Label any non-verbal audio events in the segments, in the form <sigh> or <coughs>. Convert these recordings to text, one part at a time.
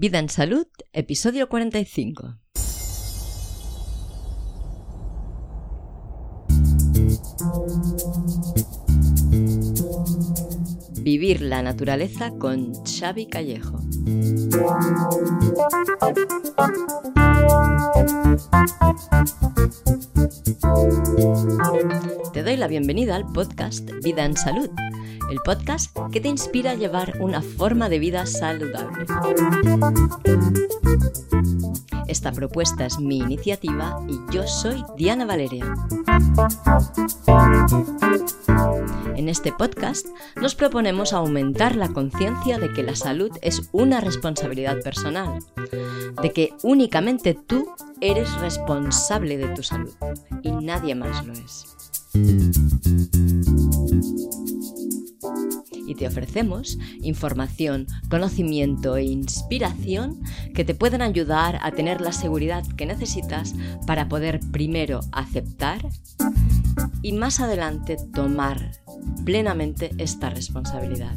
Vida en Salud, episodio 45. Vivir la naturaleza con Xavi Callejo. Te doy la bienvenida al podcast Vida en Salud, el podcast que te inspira a llevar una forma de vida saludable. Esta propuesta es mi iniciativa y yo soy Diana Valeria. En este podcast nos proponemos aumentar la conciencia de que la salud es una responsabilidad personal, de que únicamente tú eres responsable de tu salud y nadie más lo es. Y te ofrecemos información, conocimiento e inspiración que te pueden ayudar a tener la seguridad que necesitas para poder primero aceptar y más adelante tomar plenamente esta responsabilidad.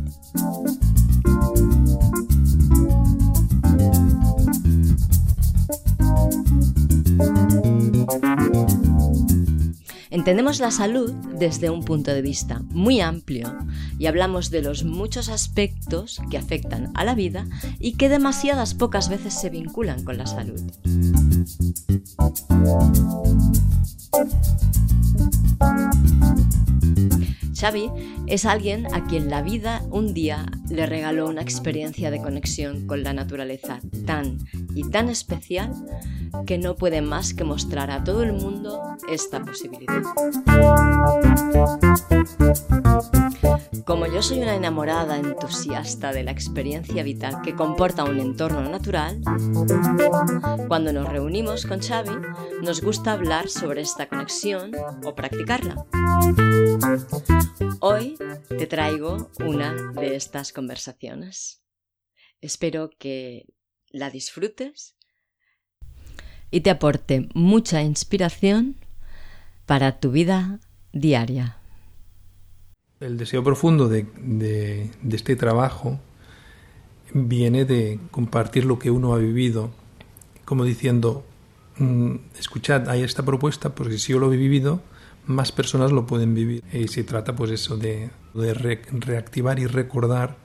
Entendemos la salud desde un punto de vista muy amplio y hablamos de los muchos aspectos que afectan a la vida y que demasiadas pocas veces se vinculan con la salud. Xavi es alguien a quien la vida un día le regaló una experiencia de conexión con la naturaleza tan y tan especial que no puede más que mostrar a todo el mundo esta posibilidad. Como yo soy una enamorada entusiasta de la experiencia vital que comporta un entorno natural, cuando nos reunimos con Xavi nos gusta hablar sobre esta conexión o practicarla. Hoy te traigo una de estas conversaciones. Espero que la disfrutes y te aporte mucha inspiración para tu vida diaria. El deseo profundo de, este trabajo viene de compartir lo que uno ha vivido, como diciendo, mm, escuchad, hay esta propuesta, porque si yo lo he vivido, más personas lo pueden vivir. Y se trata pues eso de, reactivar y recordar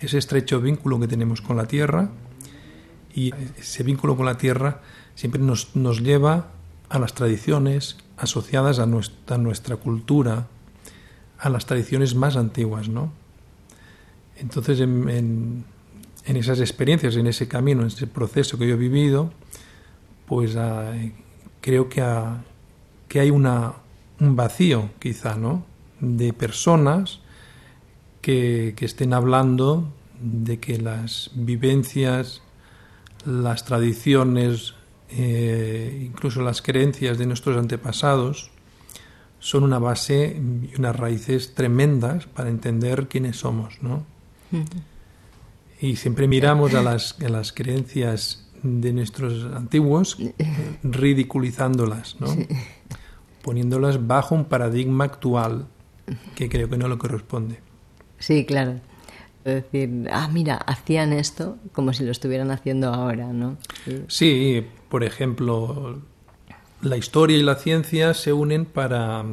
ese estrecho vínculo que tenemos con la tierra y ese vínculo con la tierra siempre nos, nos lleva a las tradiciones asociadas a nuestra, a nuestra, cultura, a las tradiciones más antiguas, ¿no? Entonces, en, en, esas experiencias, en ese camino, en ese proceso que yo he vivido, pues ah, creo que, que hay una, un vacío, quizá, ¿no? De personas que, que estén hablando de que las vivencias, las tradiciones, eh, incluso las creencias de nuestros antepasados, son una base y unas raíces tremendas para entender quiénes somos, ¿no? Y siempre miramos a las, a las creencias de nuestros antiguos <laughs> ridiculizándolas, ¿no? poniéndolas bajo un paradigma actual que creo que no lo corresponde. Sí, claro. Es decir, ah, mira, hacían esto como si lo estuvieran haciendo ahora, ¿no? Sí, por ejemplo, la historia y la ciencia se unen para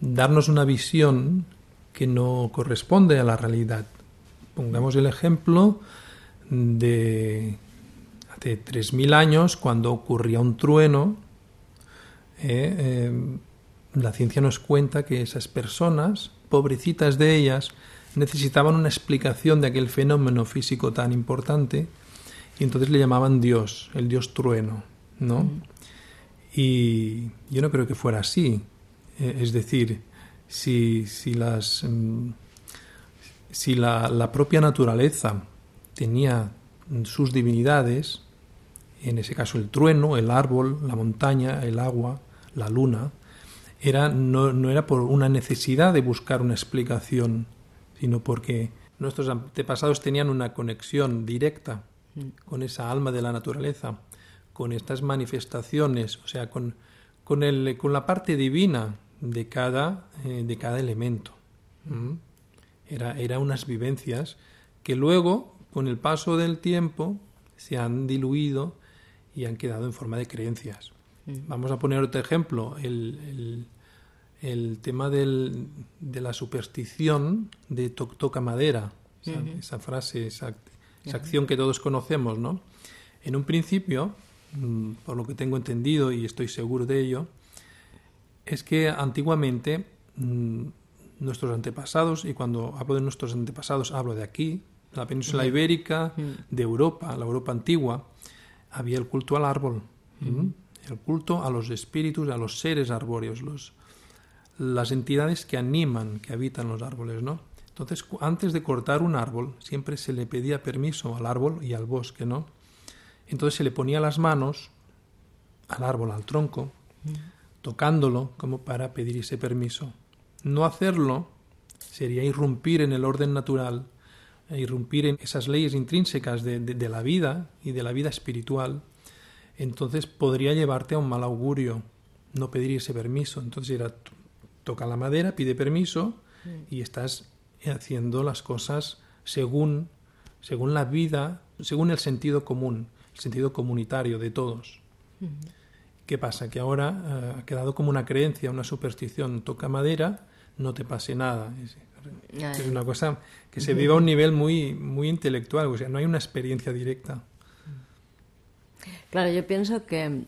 darnos una visión que no corresponde a la realidad. Pongamos el ejemplo de hace 3.000 años, cuando ocurría un trueno, eh, eh, la ciencia nos cuenta que esas personas, pobrecitas de ellas, necesitaban una explicación de aquel fenómeno físico tan importante y entonces le llamaban Dios, el Dios trueno, ¿no? Mm. Y yo no creo que fuera así. Eh, es decir, si, si, las, mm, si la, la propia naturaleza tenía sus divinidades, en ese caso el trueno, el árbol, la montaña, el agua, la luna, era, no, no, era por una necesidad de buscar una explicación, sino porque nuestros antepasados tenían una conexión directa. Con esa alma de la naturaleza, con estas manifestaciones, o sea, con, con, el, con la parte divina de cada, eh, de cada elemento. Era, era unas vivencias que luego, con el paso del tiempo, se han diluido y han quedado en forma de creencias. Vamos a poner otro ejemplo, el, el- el tema del- de la superstición de to- toca madera, esa, esa frase, esa, esa acción que todos conocemos, ¿no? En un principio, mm, por lo que tengo entendido y estoy seguro de ello, es que antiguamente mm, nuestros antepasados, y cuando hablo de nuestros antepasados hablo de aquí, de la península ibérica, de Europa, la Europa antigua, había el culto al árbol, el culto a los espíritus, a los seres arbóreos, los, las entidades que animan, que habitan los árboles, ¿no? Entonces, antes de cortar un árbol, siempre se le pedía permiso al árbol y al bosque, ¿no? Entonces se le ponía las manos al árbol, al tronco, tocándolo como para pedir ese permiso. No hacerlo sería irrumpir en el orden natural, e irrumpir en esas leyes intrínsecas de, de- de la vida y de la vida espiritual. Entonces podría llevarte a un mal augurio no pedir ese permiso. Entonces era toca la madera, pide permiso y estás haciendo las cosas según, según la vida, según el sentido común, el sentido comunitario de todos. ¿Qué pasa? Que ahora eh, ha quedado como una creencia, una superstición. Toca madera, no te pase nada. Es una cosa que se vive a un nivel muy, muy intelectual, o sea, no hay una experiencia directa. Claro, yo pienso que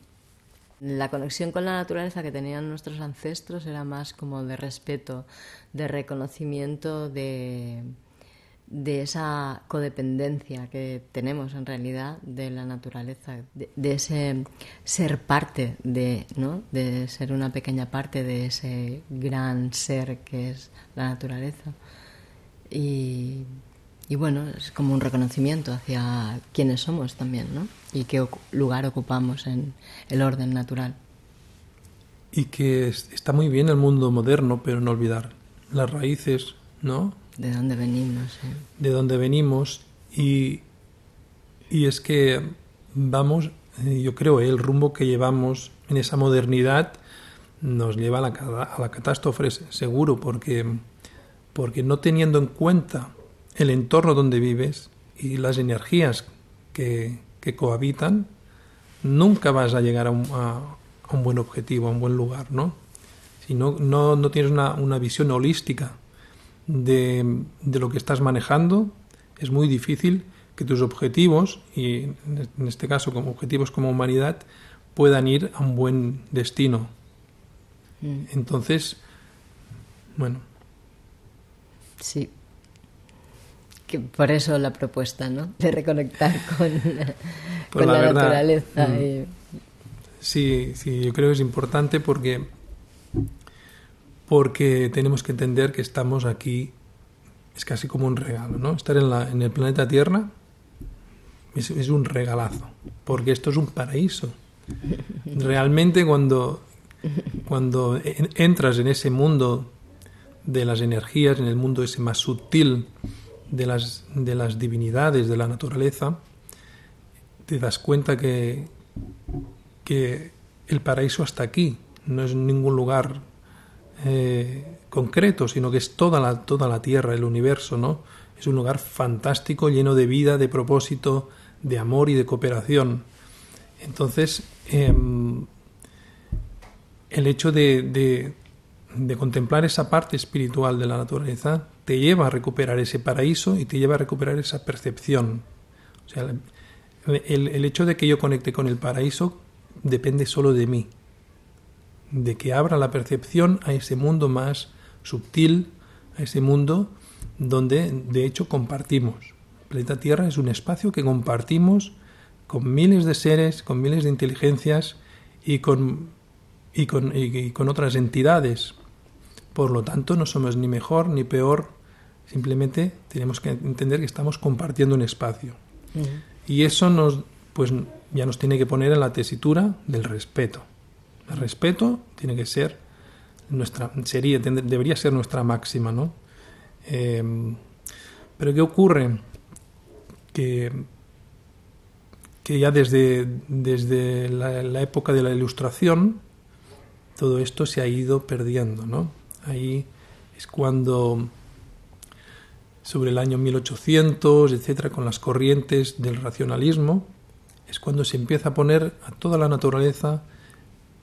la conexión con la naturaleza que tenían nuestros ancestros era más como de respeto, de reconocimiento de, de esa codependencia que tenemos en realidad de la naturaleza, de, de ese ser parte de, ¿no? de ser una pequeña parte de ese gran ser que es la naturaleza. Y, y bueno, es como un reconocimiento hacia quiénes somos también, ¿no? Y qué lugar ocupamos en el orden natural. Y que es- está muy bien el mundo moderno, pero no olvidar las raíces, ¿no? De dónde venimos. ¿eh? de dónde venimos y, y es que vamos, eh, yo creo, eh, el rumbo que llevamos en esa modernidad nos lleva a la, a la catástrofe se- seguro porque, porque no teniendo en cuenta el entorno donde vives y las energías que, que cohabitan, nunca vas a llegar a un, a- a un buen objetivo, a un buen lugar, ¿no? Si no, no, no tienes una, una visión holística de, de lo que estás manejando, es muy difícil que tus objetivos, y en este caso como objetivos como humanidad, puedan ir a un buen destino. Mm, Entonces, bueno, Sí. Que por eso la propuesta, ¿no? De reconectar <laughs> con, Pues con la la, verdad, naturaleza. mm. y- sí, sí, yo creo que es importante porque, porque tenemos que entender que estamos aquí, es casi como un regalo, ¿no? Estar en, la, en el planeta Tierra es, es un regalazo, porque esto es un paraíso. Realmente cuando, cuando en- entras en ese mundo de las energías, en el mundo ese más sutil de las, de las divinidades, de la naturaleza, te das cuenta que, que el paraíso está aquí, no es ningún lugar eh, concreto, sino que es toda la, toda la tierra, el universo, ¿no? Es un lugar fantástico, lleno de vida, de propósito, de amor y de cooperación. Entonces, em, el hecho de- de contemplar esa parte espiritual de la naturaleza te lleva a recuperar ese paraíso y te lleva a recuperar esa percepción. O sea, el, hecho de que yo conecte con el paraíso depende solo de mí, de que abra la percepción a ese mundo más sutil, a ese mundo donde de hecho compartimos. El planeta Tierra es un espacio que compartimos con miles de seres, con miles de inteligencias y con, y con, y con otras entidades. Por lo tanto, no somos ni mejor ni peor, simplemente tenemos que entender que estamos compartiendo un espacio. Y eso nos, pues, ya nos tiene que poner en la tesitura del respeto. El respeto tiene que ser nuestra, sería, debería ser nuestra máxima, ¿no? Eh, pero ¿qué ocurre? Que, que ya desde, desde la, la época de la Ilustración todo esto se ha ido perdiendo, ¿no? Ahí es cuando sobre el año 1800, etcétera, con las corrientes del racionalismo, es cuando se empieza a poner a toda la naturaleza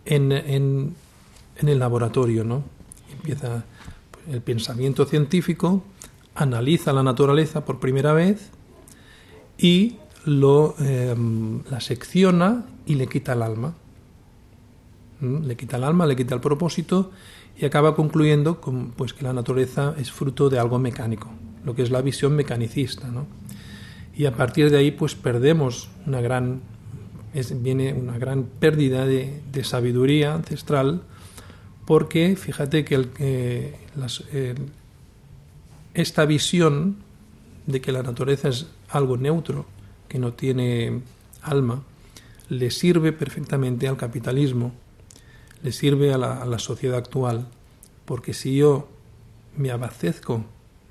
en, el laboratorio, ¿no? Empieza el pensamiento científico, analiza la naturaleza por primera vez y lo, eh, la secciona y le quita el alma. ¿Mm? Le quita el alma, le quita el propósito y acaba concluyendo con, pues, que la naturaleza es fruto de algo mecánico, lo que es la visión mecanicista. ¿no? Y a partir de ahí pues perdemos una gran, viene una gran pérdida de, sabiduría ancestral porque fíjate que, el, el, esta visión de que la naturaleza es algo neutro, que no tiene alma, le sirve perfectamente al capitalismo, le sirve a la, a la sociedad actual, porque si yo me abastezco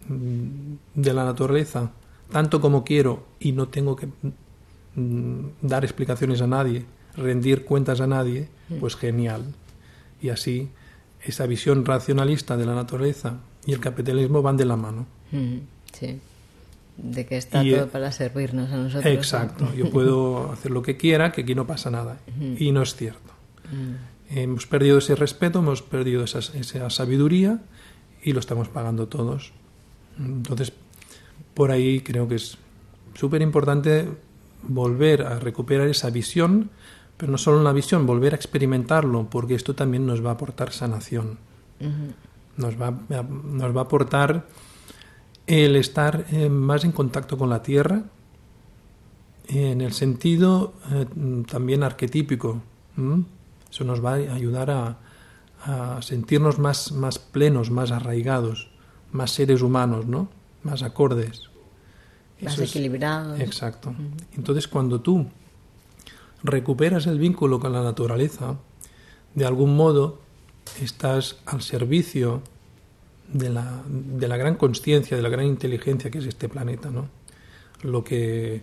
de la naturaleza tanto como quiero y no tengo que dar explicaciones a nadie, rendir cuentas a nadie, pues genial. Y así esa visión racionalista de la naturaleza y el capitalismo van de la mano. Sí de que está y, todo para servirnos a nosotros. Exacto, yo <laughs> puedo hacer lo que quiera, que aquí no pasa nada. Y no es cierto. Hemos perdido ese respeto, hemos perdido esa, esa, sabiduría y lo estamos pagando todos. Entonces, por ahí creo que es súper importante volver a recuperar esa visión, pero no solo la visión, volver a experimentarlo, porque esto también nos va a aportar sanación. Nos, va, nos va a aportar el estar eh, más en contacto con la tierra, en el sentido eh, también arquetípico. Eso nos va a ayudar a, a, sentirnos más, más plenos, más arraigados, más seres humanos, ¿no? más acordes. Más Eso equilibrados. Es, exacto. Uh -huh. Entonces, cuando tú recuperas el vínculo con la naturaleza, de algún modo estás al servicio de la, de la gran conciencia, de la gran inteligencia que es este planeta, ¿no? Lo que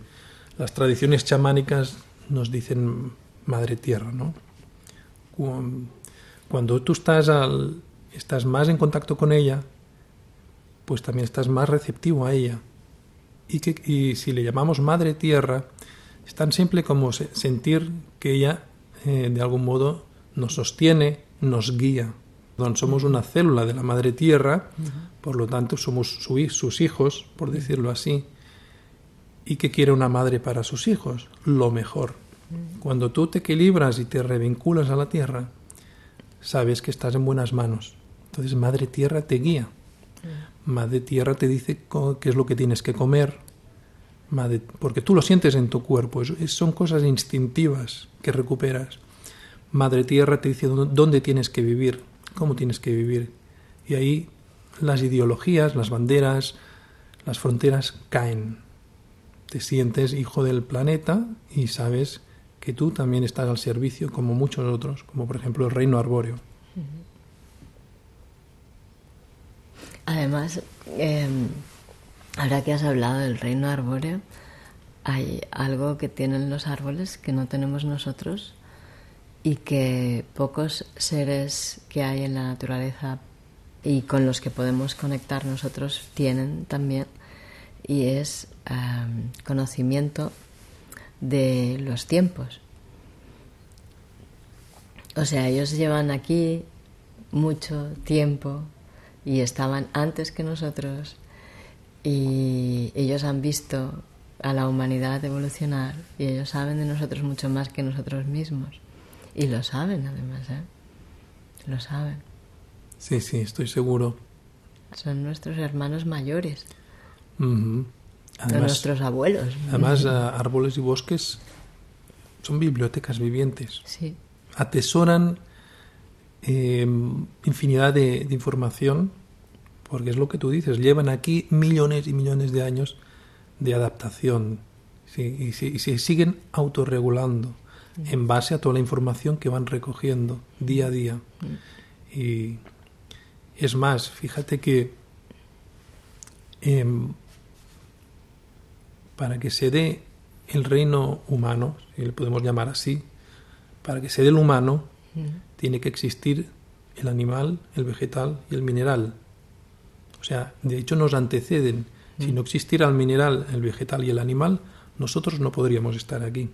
las tradiciones chamánicas nos dicen Madre Tierra, ¿no? Cuando tú estás, al, estás más en contacto con ella, pues también estás más receptivo a ella. Y, que, y si le llamamos Madre Tierra, es tan simple como sentir que ella, eh, de algún modo, nos sostiene, nos guía somos una célula de la madre tierra, por lo tanto somos su, sus hijos, por decirlo así. ¿Y qué quiere una madre para sus hijos? Lo mejor. Cuando tú te equilibras y te revinculas a la tierra, sabes que estás en buenas manos. Entonces Madre Tierra te guía. Madre Tierra te dice qué es lo que tienes que comer. Madre, porque tú lo sientes en tu cuerpo. Es, son cosas instintivas que recuperas. Madre Tierra te dice dónde tienes que vivir cómo tienes que vivir. Y ahí las ideologías, las banderas, las fronteras caen. Te sientes hijo del planeta y sabes que tú también estás al servicio como muchos otros, como por ejemplo el reino arbóreo. Además, eh, ahora que has hablado del reino arbóreo, hay algo que tienen los árboles que no tenemos nosotros y que pocos seres que hay en la naturaleza y con los que podemos conectar nosotros tienen también y es um, conocimiento de los tiempos. O sea, ellos llevan aquí mucho tiempo y estaban antes que nosotros y ellos han visto a la humanidad evolucionar y ellos saben de nosotros mucho más que nosotros mismos. Y lo saben además, ¿eh? Lo saben. Sí, sí, estoy seguro. Son nuestros hermanos mayores. Uh -huh. además, nuestros abuelos. Además, árboles y bosques son bibliotecas vivientes. Sí. Atesoran eh, infinidad de, de, información, porque es lo que tú dices, llevan aquí millones y millones de años de adaptación sí, y, se siguen autorregulando en base a toda la información que van recogiendo día a día. Y es más, fíjate que eh, para que se dé el reino humano, si le podemos llamar así, para que se dé el humano, tiene que existir el animal, el vegetal y el mineral. O sea, de hecho nos anteceden. Si no existiera el mineral, el vegetal y el animal, nosotros no podríamos estar aquí.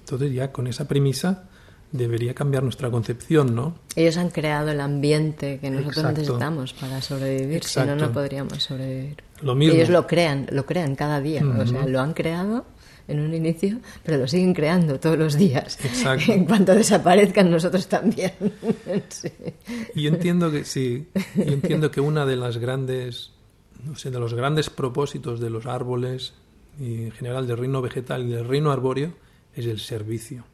Entonces ya con esa premisa debería cambiar nuestra concepción, ¿no? Ellos han creado el ambiente que nosotros necesitamos para sobrevivir, si no, no podríamos sobrevivir. Lo mismo. Ellos lo crean, lo crean cada día, o sea, lo han creado en un inicio, pero lo siguen creando todos los días. Exacto. En cuanto desaparezcan nosotros también. <laughs> Y entiendo que sí, yo entiendo que una de las grandes, no sé, de los grandes propósitos de los árboles y en general del reino vegetal y del reino arbóreo es el servicio.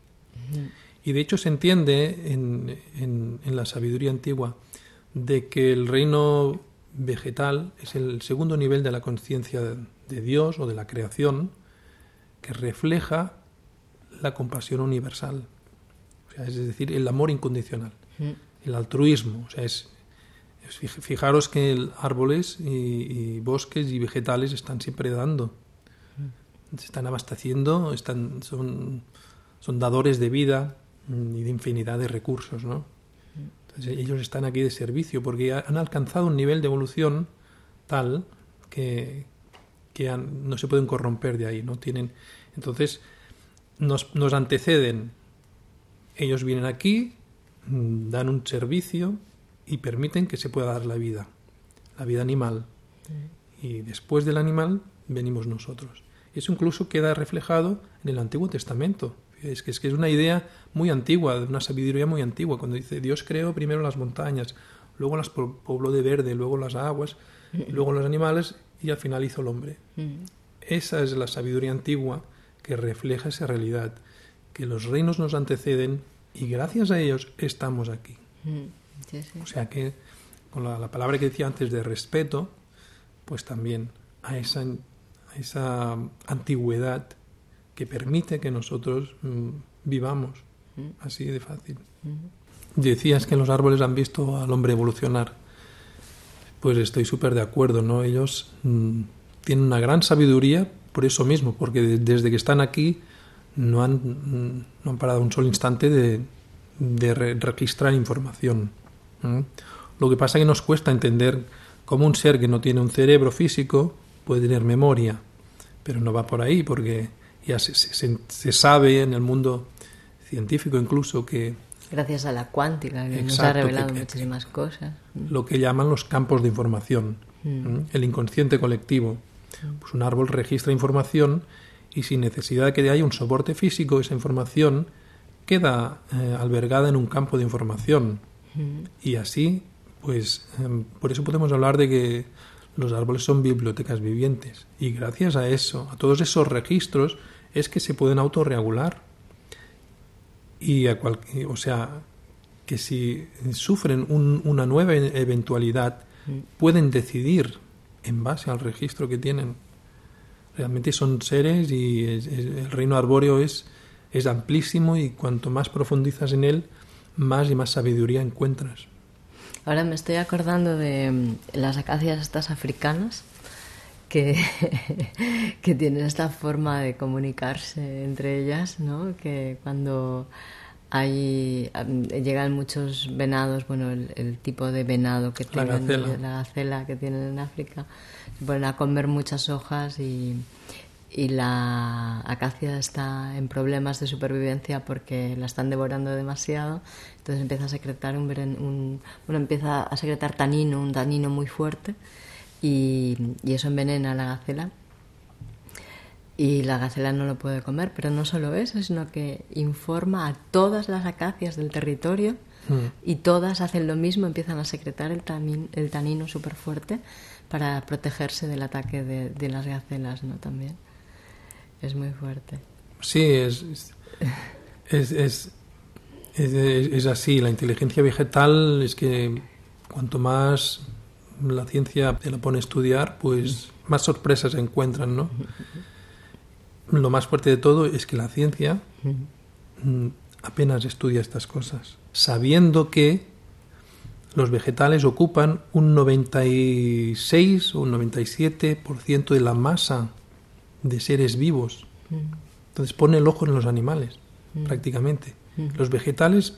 Y de hecho se entiende en, en, la sabiduría antigua de que el reino vegetal es el segundo nivel de la conciencia de Dios o de la creación que refleja la compasión universal, o sea, es decir, el amor incondicional, el altruismo. O sea, es, fijaros que árboles y, bosques y vegetales están siempre dando, se están abasteciendo, están, son, son dadores de vida, y de infinidad de recursos, ¿no? Entonces ellos están aquí de servicio porque han alcanzado un nivel de evolución tal que, que no se pueden corromper de ahí, ¿no? Tienen, entonces nos, nos anteceden, ellos vienen aquí, mm, dan un servicio y permiten que se pueda dar la vida, la vida animal. Y después del animal venimos nosotros. Eso incluso queda reflejado en el Antiguo Testamento. Es que, es que es una idea muy antigua, de una sabiduría muy antigua, cuando dice Dios creó primero las montañas, luego las pobló de verde, luego las aguas, <laughs> luego los animales y al final hizo el hombre. Esa es la sabiduría antigua que refleja esa realidad, que los reinos nos anteceden y gracias a ellos estamos aquí. O sea que con la, palabra que decía antes de respeto, pues también a esa, a esa antigüedad que permite que nosotros mm, vivamos así de fácil. Decías que los árboles han visto al hombre evolucionar. Pues estoy súper de acuerdo, ¿no? Ellos mm, tienen una gran sabiduría por eso mismo, porque desde que están aquí no han, mm, no han parado un solo instante de, de registrar información. Lo que pasa es que nos cuesta entender cómo un ser que no tiene un cerebro físico puede tener memoria, pero no va por ahí, porque ya se, se, sabe en el mundo científico incluso que... Gracias a la cuántica, que nos ha revelado muchísimas cosas. Lo que llaman los campos de información, mm. el inconsciente colectivo. Mm. Pues un árbol registra información y sin necesidad de que haya un soporte físico, esa información queda eh, albergada en un campo de información. Mm. Y así, pues, em, por eso podemos hablar de que los árboles son bibliotecas vivientes. Y gracias a eso, a todos esos registros, es que se pueden autorregular. Y a o sea, que si sufren una nueva e-, eventualidad, pueden decidir en base al registro que tienen. Realmente son seres y el reino arbóreo es, es amplísimo y cuanto más profundizas en él, más y más sabiduría encuentras. Ahora me estoy acordando de mm, las acacias estas africanas que, <laughs> que tienen esta forma de comunicarse entre ellas, ¿no? Que cuando hay llegan muchos venados, bueno, el, tipo de venado que tienen, la gacela. que tienen en África, se ponen a comer muchas hojas y, y la acacia está en problemas de supervivencia porque la están devorando demasiado, entonces empieza a secretar un, un bueno, empieza a secretar tanino, un tanino muy fuerte y, eso envenena a la gacela y la gacela no lo puede comer, pero no solo eso, sino que informa a todas las acacias del territorio hmm. y todas hacen lo mismo, empiezan a secretar el, el tanino súper fuerte para protegerse del ataque de, las gacelas, ¿no? También es muy fuerte. Sí, es, es, es, es así. La inteligencia vegetal es que cuanto más la ciencia te la pone a estudiar, pues más sorpresas se encuentran, ¿no? Lo más fuerte de todo es que la ciencia mm, apenas estudia estas cosas, sabiendo que los vegetales ocupan un 96 o un 97% de la masa de seres vivos. Entonces pone el ojo en los animales, prácticamente. Los vegetales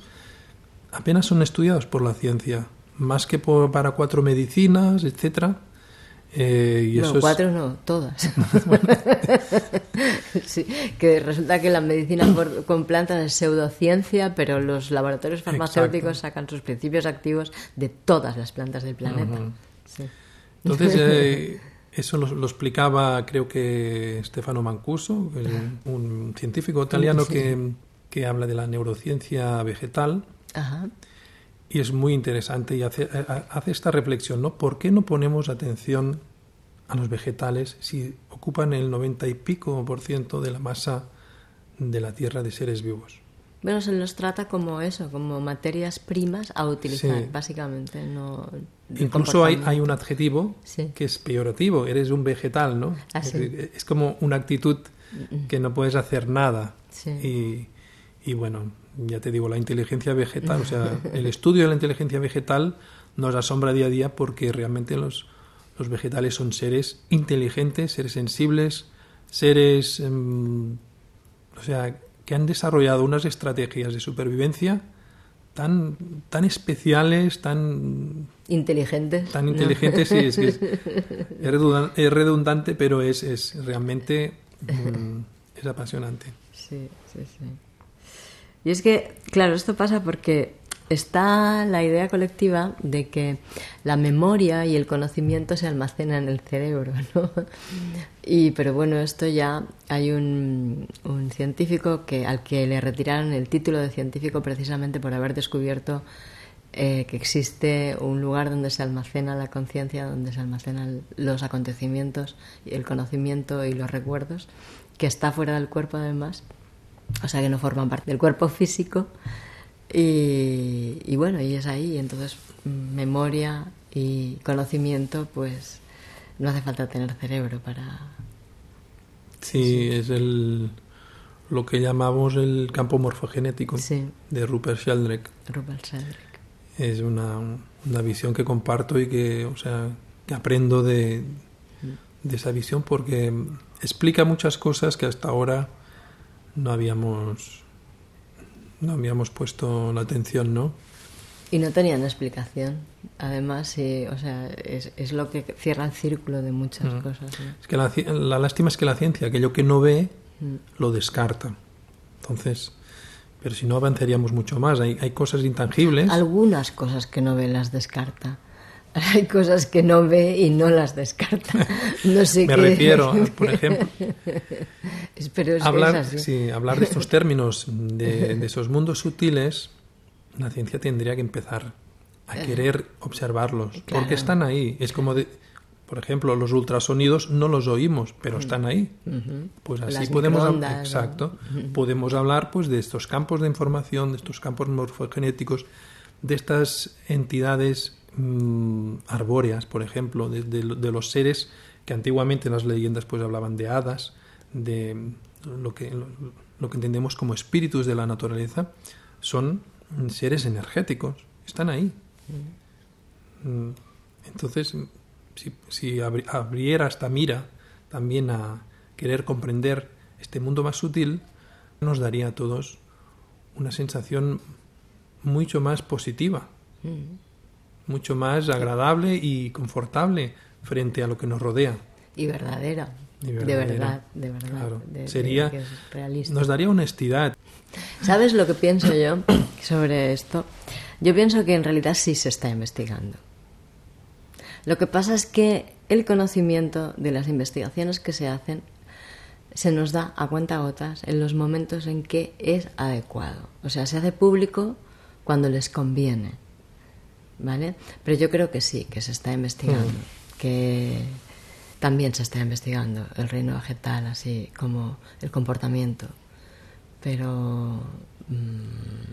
apenas son estudiados por la ciencia más que para cuatro medicinas, etcétera. Eh, y no, eso es- cuatro no, todas. <laughs> Sí, que resulta que la medicina por- con plantas es pseudociencia, pero los laboratorios farmacéuticos sacan sus principios activos de todas las plantas del planeta. Sí. Entonces, <laughs> eh, eso lo, lo explicaba, creo que Stefano Mancuso, que es un, un científico italiano que, que habla de la neurociencia vegetal. Ajá. Y es muy interesante y hace, a- hace esta reflexión, ¿no? ¿Por qué no ponemos atención a los vegetales si ocupan el 90 y pico por ciento de la masa de la Tierra de seres vivos? Bueno, se los trata como eso, como materias primas a utilizar, Sí. básicamente. No, Incluso hay, hay un adjetivo Sí. que es peyorativo, eres un vegetal, ¿no? Ah, sí. es, es como una actitud que no puedes hacer nada. Y, y bueno, ya te digo, la inteligencia vegetal, o sea, <laughs> el estudio de la inteligencia vegetal nos asombra día a día porque realmente los, los vegetales son seres inteligentes, seres sensibles, seres, em, o sea, que han desarrollado unas estrategias de supervivencia tan, tan especiales, tan Inteligentes. tan ¿no? inteligentes, sí, es, que es, <laughs> es redundante, pero es, es realmente mm, es apasionante. Sí, sí, sí. Y es que, claro, esto pasa porque está la idea colectiva de que la memoria y el conocimiento se almacenan en el cerebro, <laughs> ¿no? Y, pero bueno, esto ya hay un, un científico que, al que le retiraron el título de científico precisamente por haber descubierto eh, que existe un lugar donde se almacena la conciencia, donde se almacenan los acontecimientos y el conocimiento y los recuerdos, que está fuera del cuerpo además, o sea que no forman parte del cuerpo físico. Y, y bueno, y es ahí, entonces mm, memoria y conocimiento, pues no hace falta tener cerebro para... Sí, es el lo que llamamos el campo morfogenético Sí, de Rupert Sheldrake. Rupert Sheldrake. Es una, una visión que comparto y que, o sea, que aprendo de, de esa visión porque explica muchas cosas que hasta ahora no habíamos no habíamos puesto la atención, ¿no? Y no tenían explicación. Además, sí, o sea, es, es lo que cierra el círculo de muchas Mm. cosas. ¿no? Es que la, la lástima es que la ciencia, aquello que no ve, Mm. lo descarta. Entonces, pero si no avanzaríamos mucho más. Hay, hay cosas intangibles. Algunas cosas que no ve las descarta. <laughs> Hay cosas que no ve y no las descarta. <laughs> No sé Me qué- refiero, por ejemplo, <laughs> Pero hablar, sí, hablar de estos términos, de, de esos mundos sutiles, la ciencia tendría que empezar a querer observarlos, Eh, Claro. porque están ahí. Es como, de, por ejemplo, los ultrasonidos no los oímos, pero están ahí. Pues así Las podemos, hab- microondas, ¿no? exacto, podemos hablar pues de estos campos de información, de estos campos morfogenéticos, de estas entidades mm, arbóreas, por ejemplo, de, los seres que antiguamente en las leyendas pues hablaban de hadas, de lo que, lo, que entendemos como espíritus de la naturaleza, son seres energéticos, están ahí. Mm, Entonces, si, si abri- abriera esta mira también a querer comprender este mundo más sutil, nos daría a todos una sensación mucho más positiva, Mm. Mucho más agradable y confortable frente a lo que nos rodea. Y verdadera. Y De verdad, de verdad. Claro. de- de Sería, realista. nos daría honestidad. ¿Sabes lo que pienso yo <coughs> sobre esto? Yo pienso que en realidad sí se está investigando. Lo que pasa es que el conocimiento de las investigaciones que se hacen se nos da a cuenta gotas en los momentos en que es adecuado. O sea, se hace público cuando les conviene. ¿Vale? Pero yo creo que sí, que se está investigando. Que también se está investigando el reino vegetal, así como el comportamiento. Pero mm,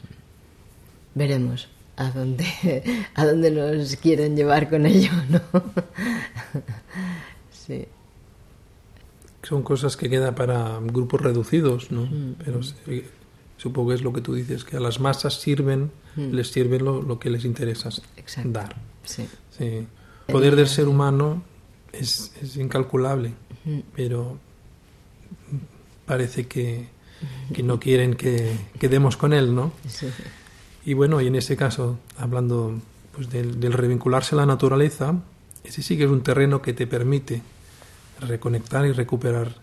veremos a dónde, <laughs> a dónde nos quieren llevar con ello, <laughs> ¿no? sí. Son cosas que quedan para grupos reducidos, ¿no? Mm, Pero sí, supongo que es lo que tú dices, que a las masas sirven, les sirve lo, lo que les interesa. Exacto. dar. Sí. Sí. El poder del ser humano es, es incalculable, pero parece que, que no quieren que, que demos con él, ¿no? sí. Y bueno, y en ese caso, hablando pues, del, del revincularse a la naturaleza, ese sí que es un terreno que te permite reconectar y recuperar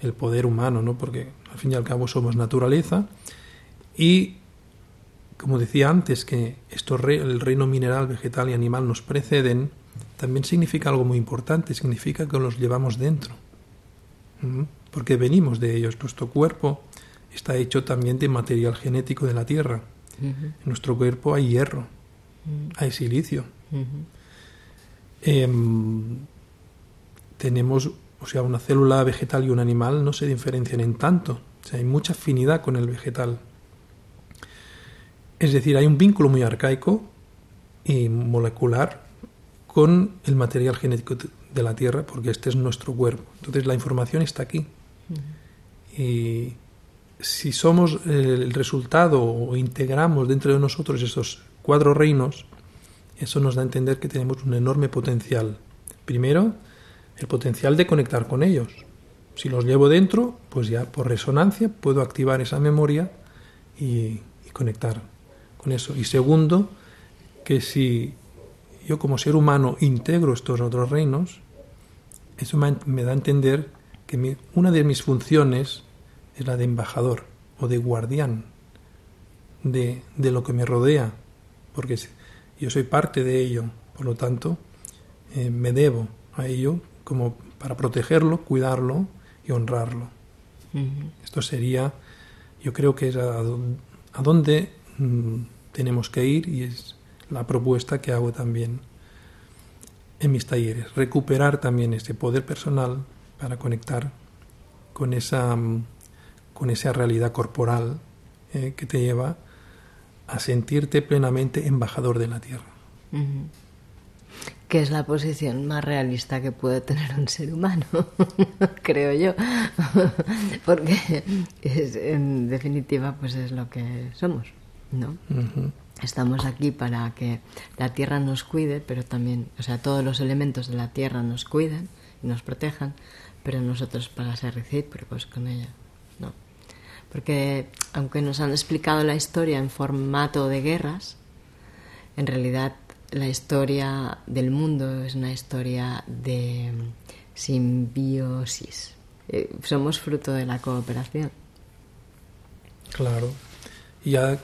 el poder humano, ¿no? Porque al fin y al cabo somos naturaleza y como decía antes que esto el reino mineral, vegetal y animal nos preceden, también significa algo muy importante, significa que los llevamos dentro. Porque venimos de ellos, nuestro cuerpo está hecho también de material genético de la tierra. En nuestro cuerpo hay hierro, hay silicio. Em, tenemos, o sea, una célula vegetal y un animal no se diferencian en tanto. O sea, hay mucha afinidad con el vegetal. Es decir, hay un vínculo muy arcaico y molecular con el material genético de la Tierra, porque este es nuestro cuerpo. Entonces la información está aquí. Y si somos el resultado o integramos dentro de nosotros esos cuatro reinos, eso nos da a entender que tenemos un enorme potencial. Primero, el potencial de conectar con ellos. Si los llevo dentro, pues ya por resonancia puedo activar esa memoria y, conectar con eso. Y segundo, que si yo como ser humano integro estos otros reinos, eso me, da a entender que una de mis funciones es la de embajador o de guardián de, de lo que me rodea, porque yo soy parte de ello, por lo tanto, eh, me debo a ello como para protegerlo, cuidarlo y honrarlo. Esto sería, yo creo que es a, a dónde mm, tenemos que ir y es la propuesta que hago también en mis talleres, recuperar también ese poder personal para conectar con esa, mm, con esa realidad corporal eh, que te lleva a sentirte plenamente embajador de la tierra. Que es la posición más realista que puede tener un ser humano, <laughs> creo yo. <laughs> Porque en definitiva pues es lo que somos, ¿no? Estamos aquí para que la tierra nos cuide, pero también, o sea, todos los elementos de la tierra nos cuiden y nos protejan, pero nosotros para ser recíprocos con ella porque aunque nos han explicado la historia en formato de guerras, en realidad la historia del mundo es una historia de simbiosis. Eh, somos fruto de la cooperación. Claro. Ya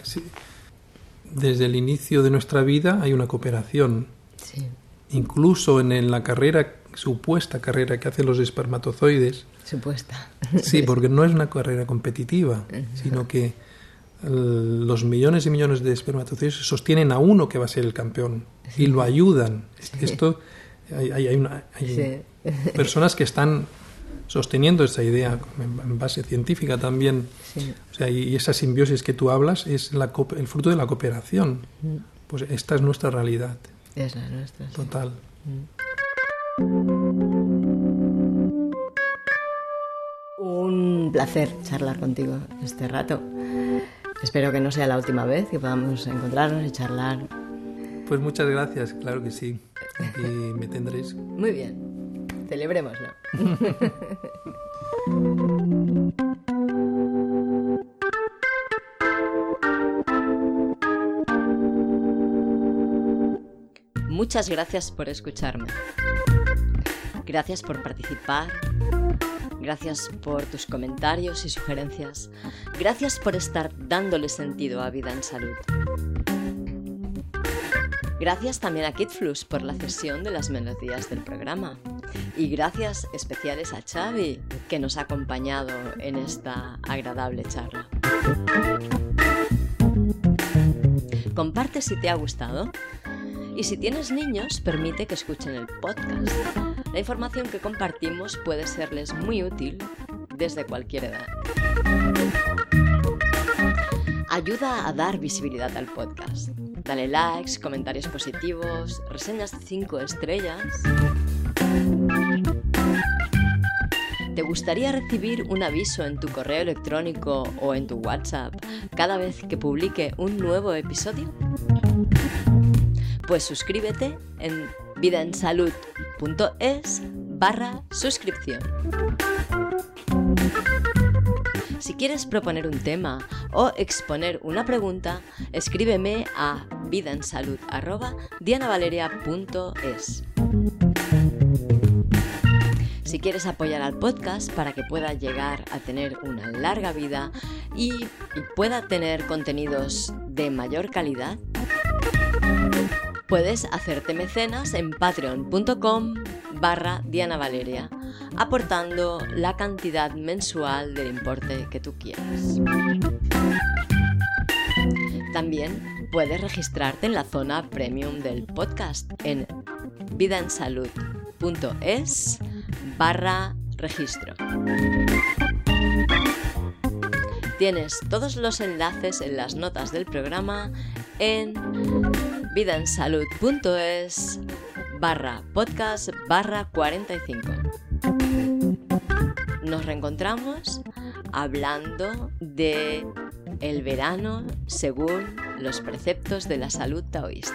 desde el inicio de nuestra vida hay una cooperación. Sí. Incluso en la carrera, supuesta carrera que hacen los espermatozoides, Supuesta. Sí, porque no es una carrera competitiva, sino que los millones y millones de espermatozoides sostienen a uno que va a ser el campeón y lo ayudan. Esto hay, hay, personas que están sosteniendo esa idea en base científica también. O sea, y esa simbiosis que tú hablas es la, el fruto de la cooperación. Pues esta es nuestra realidad. Es la nuestra. Total. Un placer charlar contigo este rato. Espero que no sea la última vez que podamos encontrarnos y charlar. Pues muchas gracias, claro que sí. Y me tendréis. Muy bien. Celebrémoslo. <laughs> Muchas gracias por escucharme. Gracias por participar Gracias por tus comentarios y sugerencias. Gracias por estar dándole sentido a Vida en Salud. Gracias también a KidFlux por la cesión de las melodías del programa. Y gracias especiales a Xavi, que nos ha acompañado en esta agradable charla. Comparte si te ha gustado. Y si tienes niños, permite que escuchen el podcast la información que compartimos puede serles muy útil desde cualquier edad. Ayuda a dar visibilidad al podcast. Dale likes, comentarios positivos, reseñas de 5 estrellas. ¿Te gustaría recibir un aviso en tu correo electrónico o en tu WhatsApp cada vez que publique un nuevo episodio? Pues suscríbete en vidaensalud.es barra suscripción. Si quieres proponer un tema o exponer una pregunta, escríbeme a vidaensalud.dianavaleria.es. Si quieres apoyar al podcast para que pueda llegar a tener una larga vida y, pueda tener contenidos de mayor calidad, puedes hacerte mecenas en patreon.com barra Diana Valeria, aportando la cantidad mensual del importe que tú quieras. También puedes registrarte en la zona premium del podcast en vidaensalud.es barra registro. Tienes todos los enlaces en las notas del programa en vidaensalud.es barra podcast barra 45. Nos reencontramos hablando de el verano según los preceptos de la salud taoísta.